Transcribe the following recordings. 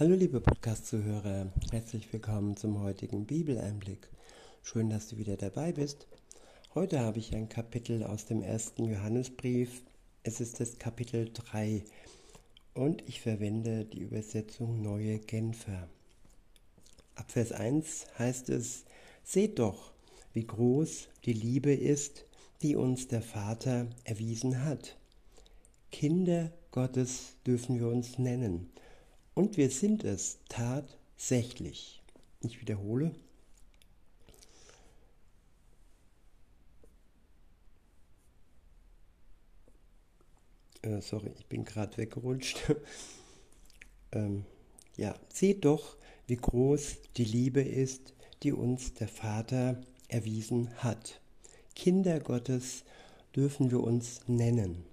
Hallo liebe Podcast-Zuhörer, herzlich willkommen zum heutigen Bibeleinblick. Schön, dass du wieder dabei bist. Heute habe ich ein Kapitel aus dem ersten Johannesbrief. Es ist das Kapitel 3 und ich verwende die Übersetzung Neue Genfer. Ab Vers 1 heißt es, Seht doch, wie groß die Liebe ist, die uns der Vater erwiesen hat. Kinder Gottes dürfen wir uns nennen und wir sind es tatsächlich. Ich wiederhole. Äh, sorry, ich bin gerade weggerutscht. ähm, ja, seht doch, wie groß die Liebe ist, die uns der Vater erwiesen hat. Kinder Gottes dürfen wir uns nennen.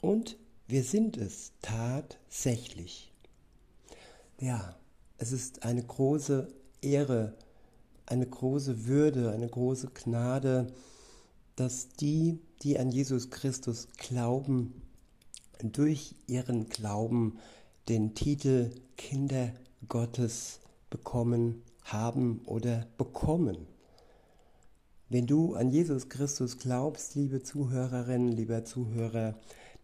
Und wir sind es tatsächlich. Ja, es ist eine große Ehre, eine große Würde, eine große Gnade, dass die, die an Jesus Christus glauben, durch ihren Glauben den Titel Kinder Gottes bekommen haben oder bekommen. Wenn du an Jesus Christus glaubst, liebe Zuhörerin, lieber Zuhörer,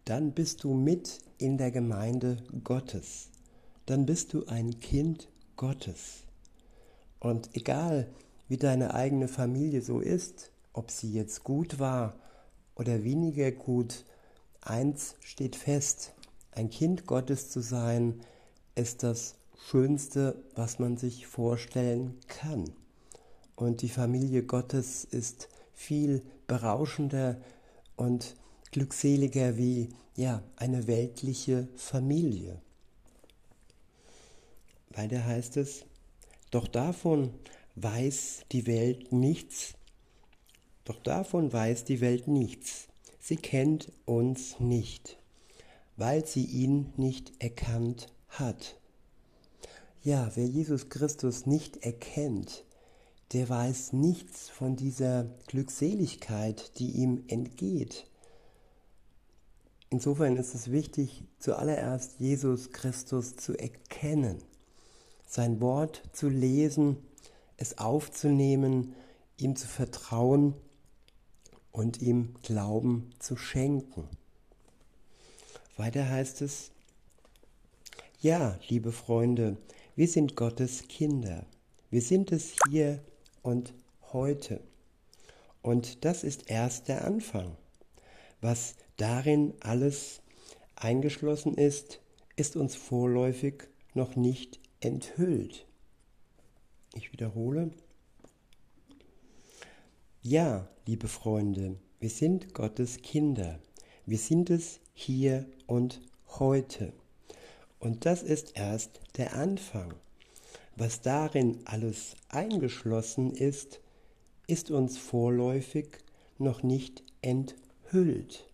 dann bist du mit in der Gemeinde Gottes dann bist du ein Kind Gottes. Und egal, wie deine eigene Familie so ist, ob sie jetzt gut war oder weniger gut, eins steht fest, ein Kind Gottes zu sein, ist das Schönste, was man sich vorstellen kann. Und die Familie Gottes ist viel berauschender und glückseliger wie ja, eine weltliche Familie. Weiter heißt es, doch davon weiß die Welt nichts, doch davon weiß die Welt nichts. Sie kennt uns nicht, weil sie ihn nicht erkannt hat. Ja, wer Jesus Christus nicht erkennt, der weiß nichts von dieser Glückseligkeit, die ihm entgeht. Insofern ist es wichtig, zuallererst Jesus Christus zu erkennen sein Wort zu lesen, es aufzunehmen, ihm zu vertrauen und ihm Glauben zu schenken. Weiter heißt es, ja, liebe Freunde, wir sind Gottes Kinder. Wir sind es hier und heute. Und das ist erst der Anfang. Was darin alles eingeschlossen ist, ist uns vorläufig noch nicht enthüllt. Ich wiederhole. Ja, liebe Freunde, wir sind Gottes Kinder. Wir sind es hier und heute. Und das ist erst der Anfang. Was darin alles eingeschlossen ist, ist uns vorläufig noch nicht enthüllt.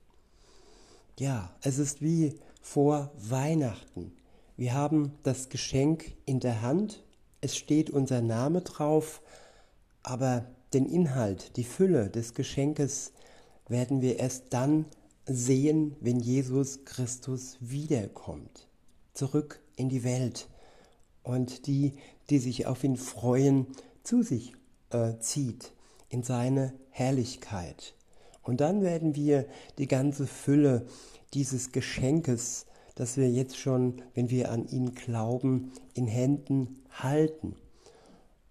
Ja, es ist wie vor Weihnachten. Wir haben das Geschenk in der Hand, es steht unser Name drauf, aber den Inhalt, die Fülle des Geschenkes werden wir erst dann sehen, wenn Jesus Christus wiederkommt, zurück in die Welt. Und die, die sich auf ihn freuen, zu sich äh, zieht in seine Herrlichkeit. Und dann werden wir die ganze Fülle dieses Geschenkes dass wir jetzt schon, wenn wir an ihn glauben, in Händen halten.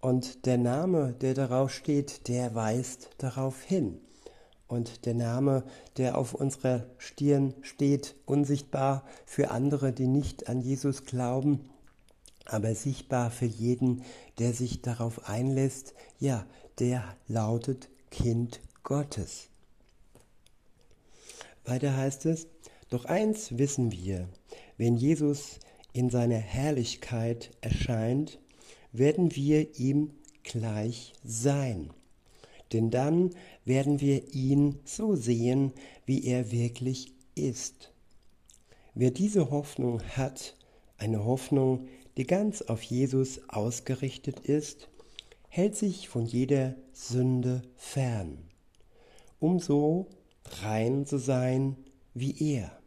Und der Name, der darauf steht, der weist darauf hin. Und der Name, der auf unserer Stirn steht, unsichtbar für andere, die nicht an Jesus glauben, aber sichtbar für jeden, der sich darauf einlässt, ja, der lautet Kind Gottes. Weiter heißt es, doch eins wissen wir, wenn Jesus in seiner Herrlichkeit erscheint, werden wir ihm gleich sein. Denn dann werden wir ihn so sehen, wie er wirklich ist. Wer diese Hoffnung hat, eine Hoffnung, die ganz auf Jesus ausgerichtet ist, hält sich von jeder Sünde fern, um so rein zu sein wie er.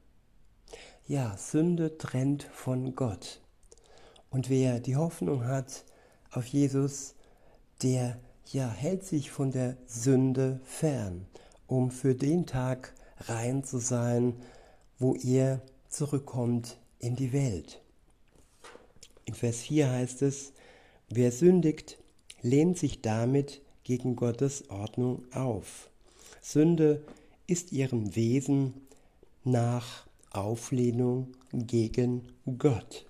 Ja, Sünde trennt von Gott. Und wer die Hoffnung hat auf Jesus, der ja hält sich von der Sünde fern, um für den Tag rein zu sein, wo er zurückkommt in die Welt. In Vers 4 heißt es, wer sündigt, lehnt sich damit gegen Gottes Ordnung auf. Sünde ist ihrem Wesen nach Auflehnung gegen Gott.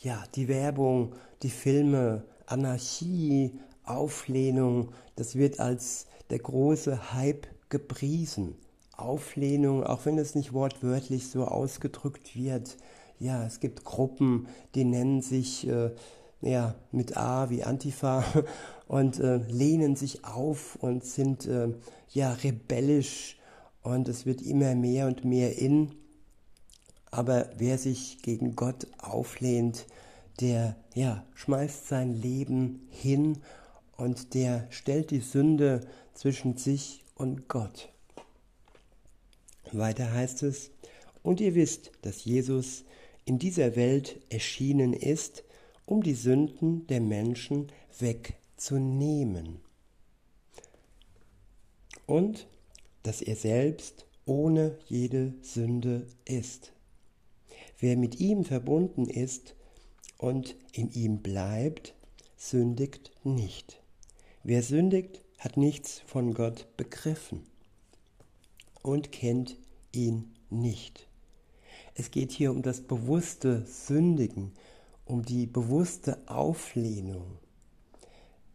Ja, die Werbung, die Filme, Anarchie, Auflehnung, das wird als der große Hype gepriesen. Auflehnung, auch wenn es nicht wortwörtlich so ausgedrückt wird. Ja, es gibt Gruppen, die nennen sich äh, ja, mit A wie Antifa und äh, lehnen sich auf und sind äh, ja rebellisch und es wird immer mehr und mehr in. Aber wer sich gegen Gott auflehnt, der ja schmeißt sein Leben hin und der stellt die Sünde zwischen sich und Gott. Weiter heißt es, und ihr wisst, dass Jesus in dieser Welt erschienen ist, um die Sünden der Menschen wegzunehmen. Und dass er selbst ohne jede Sünde ist. Wer mit ihm verbunden ist und in ihm bleibt, sündigt nicht. Wer sündigt, hat nichts von Gott begriffen und kennt ihn nicht. Es geht hier um das bewusste Sündigen, um die bewusste Auflehnung.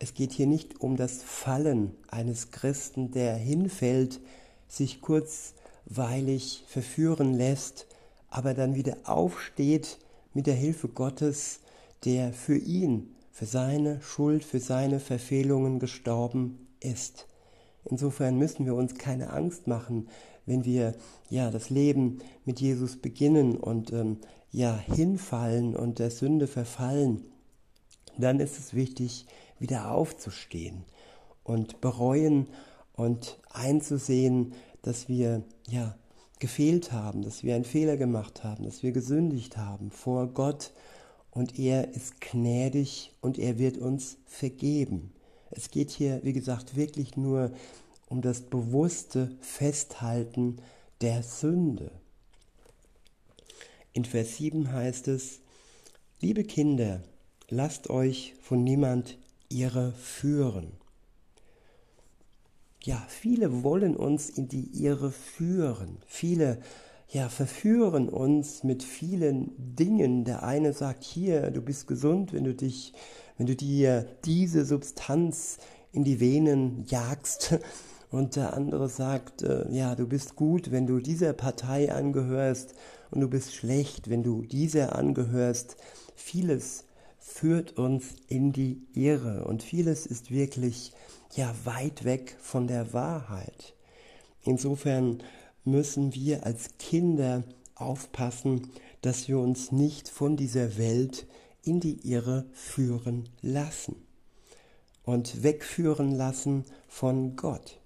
Es geht hier nicht um das Fallen eines Christen, der hinfällt, sich kurzweilig verführen lässt, aber dann wieder aufsteht mit der Hilfe Gottes, der für ihn, für seine Schuld, für seine Verfehlungen gestorben ist. Insofern müssen wir uns keine Angst machen, wenn wir ja das Leben mit Jesus beginnen und ähm, ja hinfallen und der Sünde verfallen. Dann ist es wichtig, wieder aufzustehen und bereuen und einzusehen, dass wir ja gefehlt haben, dass wir einen Fehler gemacht haben, dass wir gesündigt haben vor Gott und er ist gnädig und er wird uns vergeben. Es geht hier, wie gesagt, wirklich nur um das bewusste Festhalten der Sünde. In Vers 7 heißt es, liebe Kinder, lasst euch von niemand Irre führen. Ja, viele wollen uns in die Irre führen. Viele ja, verführen uns mit vielen Dingen. Der eine sagt hier, du bist gesund, wenn du dich, wenn du dir diese Substanz in die Venen jagst. Und der andere sagt, äh, ja, du bist gut, wenn du dieser Partei angehörst und du bist schlecht, wenn du dieser angehörst. Vieles führt uns in die Irre und vieles ist wirklich ja weit weg von der Wahrheit. Insofern müssen wir als Kinder aufpassen, dass wir uns nicht von dieser Welt in die Irre führen lassen und wegführen lassen von Gott.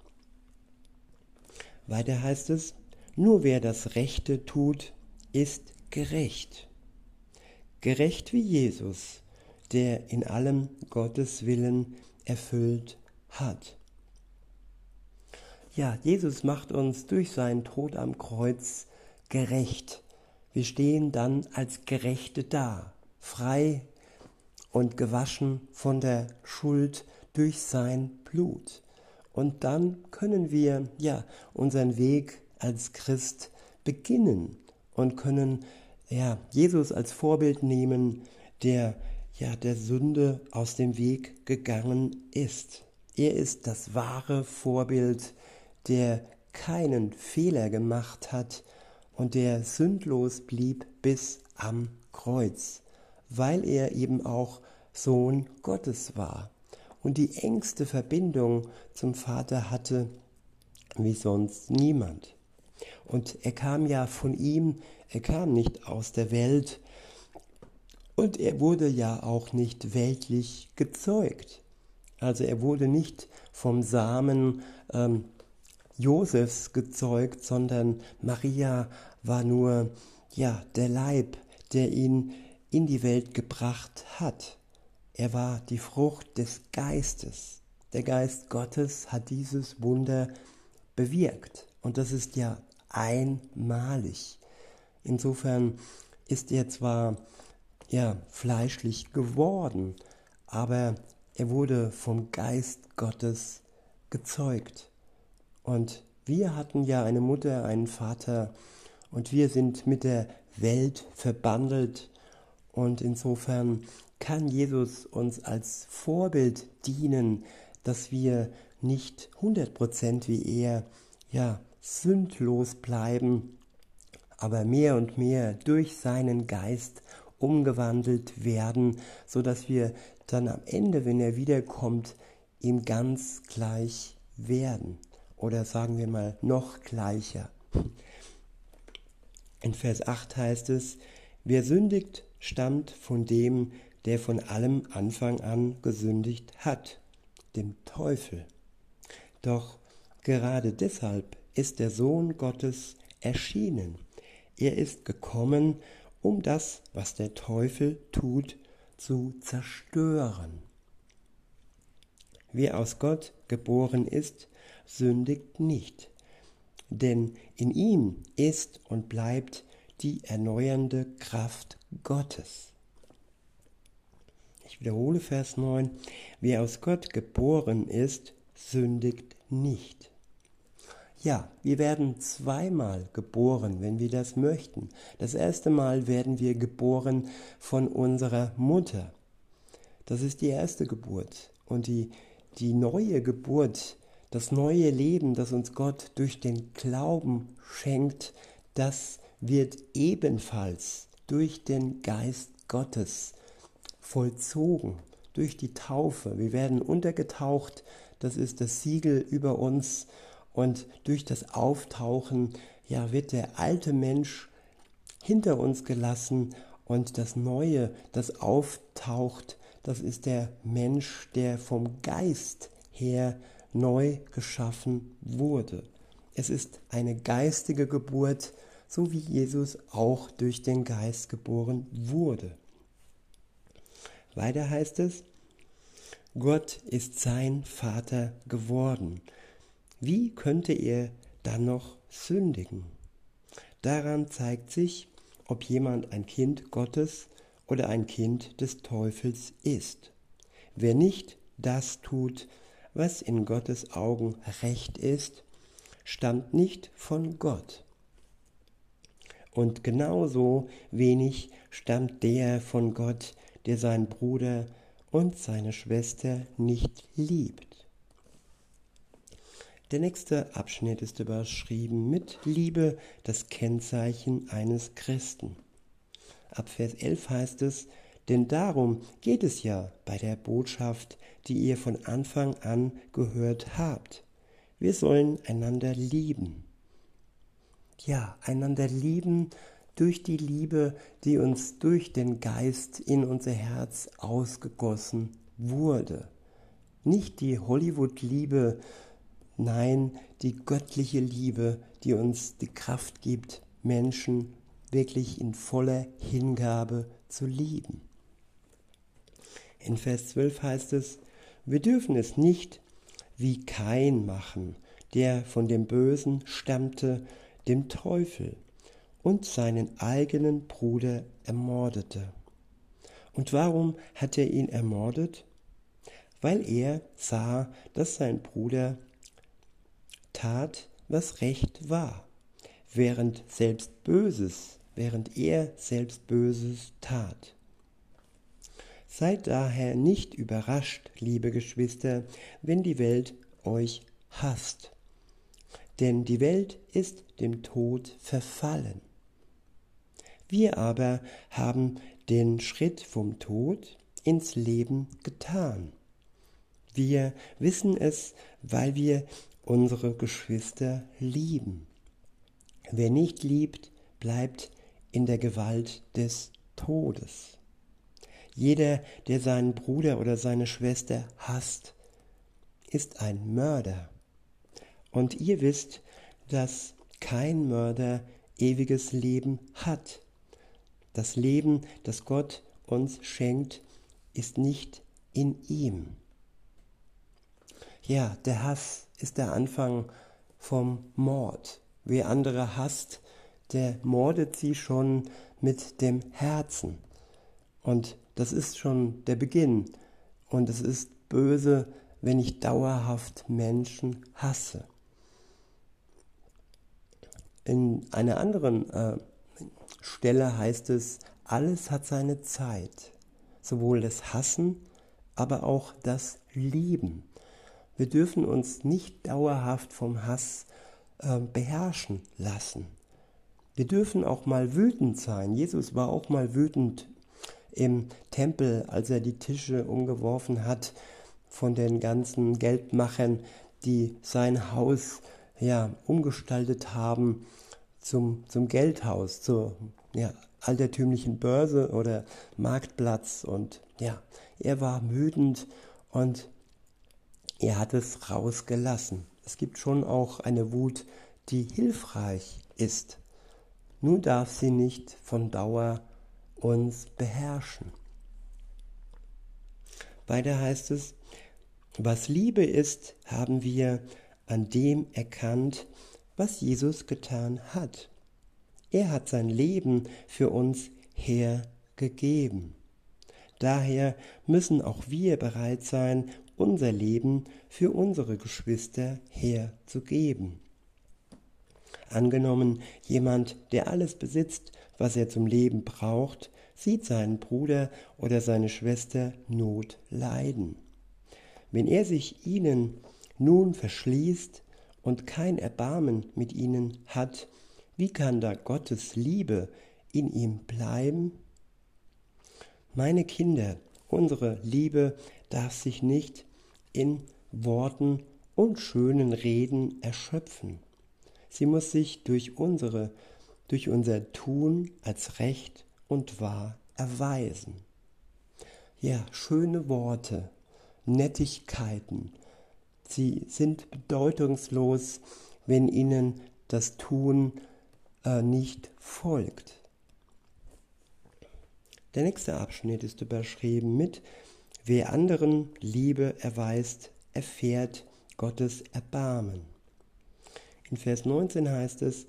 Weiter heißt es, nur wer das Rechte tut, ist gerecht. Gerecht wie Jesus, der in allem Gottes Willen erfüllt hat. Ja, Jesus macht uns durch seinen Tod am Kreuz gerecht. Wir stehen dann als Gerechte da, frei und gewaschen von der Schuld durch sein Blut. Und dann können wir ja unseren Weg als Christ beginnen und können ja Jesus als Vorbild nehmen, der ja der Sünde aus dem Weg gegangen ist. Er ist das wahre Vorbild, der keinen Fehler gemacht hat und der sündlos blieb bis am Kreuz, weil er eben auch Sohn Gottes war und die engste Verbindung zum Vater hatte wie sonst niemand. Und er kam ja von ihm, er kam nicht aus der Welt und er wurde ja auch nicht weltlich gezeugt. Also er wurde nicht vom Samen ähm, Josefs gezeugt, sondern Maria war nur ja der Leib, der ihn in die Welt gebracht hat. Er war die Frucht des Geistes. Der Geist Gottes hat dieses Wunder bewirkt. Und das ist ja einmalig. Insofern ist er zwar ja fleischlich geworden, aber er wurde vom Geist Gottes gezeugt. Und wir hatten ja eine Mutter, einen Vater. Und wir sind mit der Welt verbandelt. Und insofern kann Jesus uns als Vorbild dienen, dass wir nicht 100% wie er ja sündlos bleiben, aber mehr und mehr durch seinen Geist umgewandelt werden, so dass wir dann am Ende, wenn er wiederkommt, ihm ganz gleich werden oder sagen wir mal noch gleicher. In Vers 8 heißt es, wer sündigt, stammt von dem, der von allem Anfang an gesündigt hat, dem Teufel. Doch gerade deshalb ist der Sohn Gottes erschienen. Er ist gekommen, um das, was der Teufel tut, zu zerstören. Wer aus Gott geboren ist, sündigt nicht, denn in ihm ist und bleibt die erneuernde Kraft Gottes. Ich wiederhole Vers 9. Wer aus Gott geboren ist, sündigt nicht. Ja, wir werden zweimal geboren, wenn wir das möchten. Das erste Mal werden wir geboren von unserer Mutter. Das ist die erste Geburt. Und die, die neue Geburt, das neue Leben, das uns Gott durch den Glauben schenkt, das wird ebenfalls durch den Geist Gottes vollzogen, durch die Taufe. Wir werden untergetaucht, das ist das Siegel über uns und durch das Auftauchen, ja, wird der alte Mensch hinter uns gelassen und das Neue, das auftaucht, das ist der Mensch, der vom Geist her neu geschaffen wurde. Es ist eine geistige Geburt, so wie Jesus auch durch den Geist geboren wurde. Weiter heißt es, Gott ist sein Vater geworden wie könnte er dann noch sündigen? Daran zeigt sich, ob jemand ein Kind Gottes oder ein Kind des Teufels ist. Wer nicht das tut, was in Gottes Augen recht ist, stammt nicht von Gott. Und genauso wenig stammt der von Gott, der seinen Bruder und seine Schwester nicht liebt. Der nächste Abschnitt ist überschrieben mit Liebe, das Kennzeichen eines Christen. Ab Vers 11 heißt es, denn darum geht es ja bei der Botschaft, die ihr von Anfang an gehört habt. Wir sollen einander lieben. Ja, einander lieben durch die Liebe, die uns durch den Geist in unser Herz ausgegossen wurde. Nicht die Hollywood-Liebe, Nein, die göttliche Liebe, die uns die Kraft gibt, Menschen wirklich in voller Hingabe zu lieben. In Vers 12 heißt es, wir dürfen es nicht wie Kain machen, der von dem Bösen stammte, dem Teufel, und seinen eigenen Bruder ermordete. Und warum hat er ihn ermordet? Weil er sah, dass sein Bruder tat, was recht war, während selbst Böses, während er selbst Böses tat. Seid daher nicht überrascht, liebe Geschwister, wenn die Welt euch hasst. Denn die Welt ist dem Tod verfallen. Wir aber haben den Schritt vom Tod ins Leben getan. Wir wissen es, weil wir unsere Geschwister lieben. Wer nicht liebt, bleibt in der Gewalt des Todes. Jeder, der seinen Bruder oder seine Schwester hasst, ist ein Mörder. Und ihr wisst, dass kein Mörder ewiges Leben hat. Das Leben, das Gott uns schenkt, ist nicht in ihm. Ja, der Hass ist der Anfang vom Mord. Wer andere hasst, der mordet sie schon mit dem Herzen. Und das ist schon der Beginn. Und es ist böse, wenn ich dauerhaft Menschen hasse. In einer anderen äh, Stelle heißt es, alles hat seine Zeit. Sowohl das Hassen, aber auch das Lieben. Wir dürfen uns nicht dauerhaft vom Hass äh, beherrschen lassen. Wir dürfen auch mal wütend sein. Jesus war auch mal wütend im Tempel, als er die Tische umgeworfen hat von den ganzen Geldmachern, die sein Haus ja, umgestaltet haben zum, zum Geldhaus, zur ja, altertümlichen Börse oder Marktplatz. Und ja, er war wütend und er hat es rausgelassen. Es gibt schon auch eine Wut, die hilfreich ist. Nun darf sie nicht von Dauer uns beherrschen. Weiter heißt es, was Liebe ist, haben wir an dem erkannt, was Jesus getan hat. Er hat sein Leben für uns hergegeben. Daher müssen auch wir bereit sein, unser Leben für unsere Geschwister herzugeben. Angenommen, jemand, der alles besitzt, was er zum Leben braucht, sieht seinen Bruder oder seine Schwester Not leiden. Wenn er sich ihnen nun verschließt und kein Erbarmen mit ihnen hat, wie kann da Gottes Liebe in ihm bleiben? Meine Kinder, unsere Liebe darf sich nicht in Worten und schönen Reden erschöpfen. Sie muss sich durch unsere, durch unser Tun als recht und wahr erweisen. Ja, schöne Worte, Nettigkeiten, sie sind bedeutungslos, wenn ihnen das Tun äh, nicht folgt. Der nächste Abschnitt ist überschrieben mit Wer anderen Liebe erweist, erfährt Gottes Erbarmen. In Vers 19 heißt es,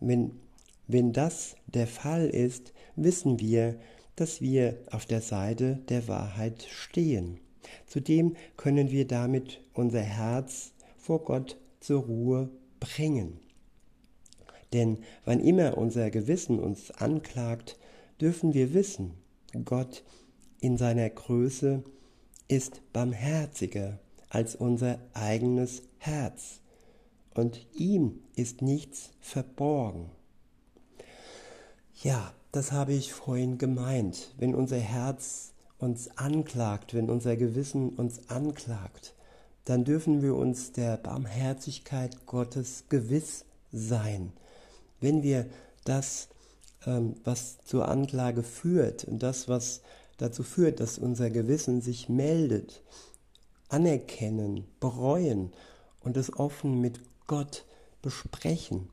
wenn, wenn das der Fall ist, wissen wir, dass wir auf der Seite der Wahrheit stehen. Zudem können wir damit unser Herz vor Gott zur Ruhe bringen. Denn wann immer unser Gewissen uns anklagt, dürfen wir wissen, Gott in seiner Größe ist barmherziger als unser eigenes Herz und ihm ist nichts verborgen. Ja, das habe ich vorhin gemeint. Wenn unser Herz uns anklagt, wenn unser Gewissen uns anklagt, dann dürfen wir uns der Barmherzigkeit Gottes gewiss sein. Wenn wir das, ähm, was zur Anklage führt und das, was dazu führt, dass unser Gewissen sich meldet, anerkennen, bereuen und es offen mit Gott besprechen.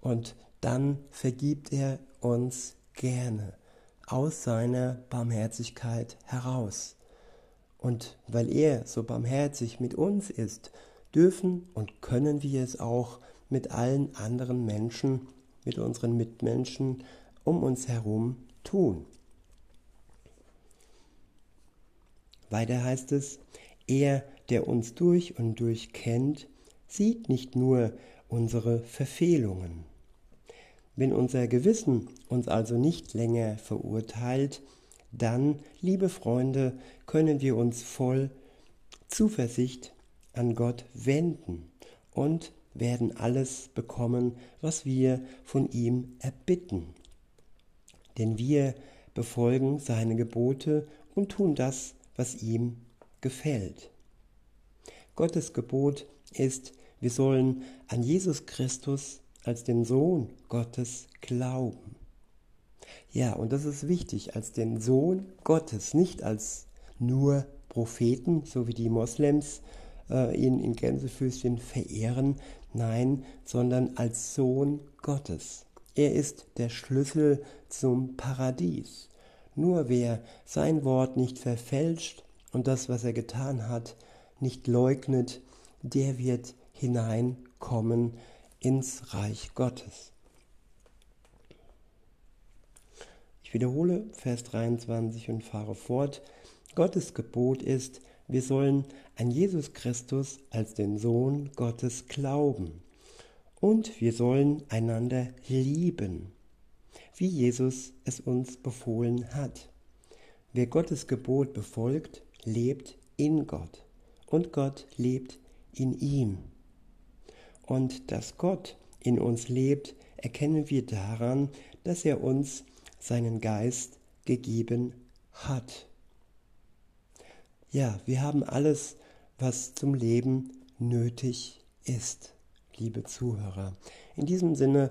Und dann vergibt er uns gerne aus seiner Barmherzigkeit heraus. Und weil er so barmherzig mit uns ist, dürfen und können wir es auch mit allen anderen Menschen, mit unseren Mitmenschen um uns herum tun. Weiter heißt es, er, der uns durch und durch kennt, sieht nicht nur unsere Verfehlungen. Wenn unser Gewissen uns also nicht länger verurteilt, dann, liebe Freunde, können wir uns voll Zuversicht an Gott wenden und werden alles bekommen, was wir von ihm erbitten. Denn wir befolgen seine Gebote und tun das, was ihm gefällt. Gottes Gebot ist, wir sollen an Jesus Christus als den Sohn Gottes glauben. Ja, und das ist wichtig, als den Sohn Gottes, nicht als nur Propheten, so wie die Moslems äh, ihn in Gänsefüßchen verehren, nein, sondern als Sohn Gottes. Er ist der Schlüssel zum Paradies. Nur wer sein Wort nicht verfälscht und das, was er getan hat, nicht leugnet, der wird hineinkommen ins Reich Gottes. Ich wiederhole Vers 23 und fahre fort. Gottes Gebot ist, wir sollen an Jesus Christus als den Sohn Gottes glauben und wir sollen einander lieben, wie Jesus es uns befohlen hat. Wer Gottes Gebot befolgt, lebt in Gott und Gott lebt in ihm. Und dass Gott in uns lebt, erkennen wir daran, dass er uns seinen Geist gegeben hat. Ja, wir haben alles, was zum Leben nötig ist, liebe Zuhörer. In diesem Sinne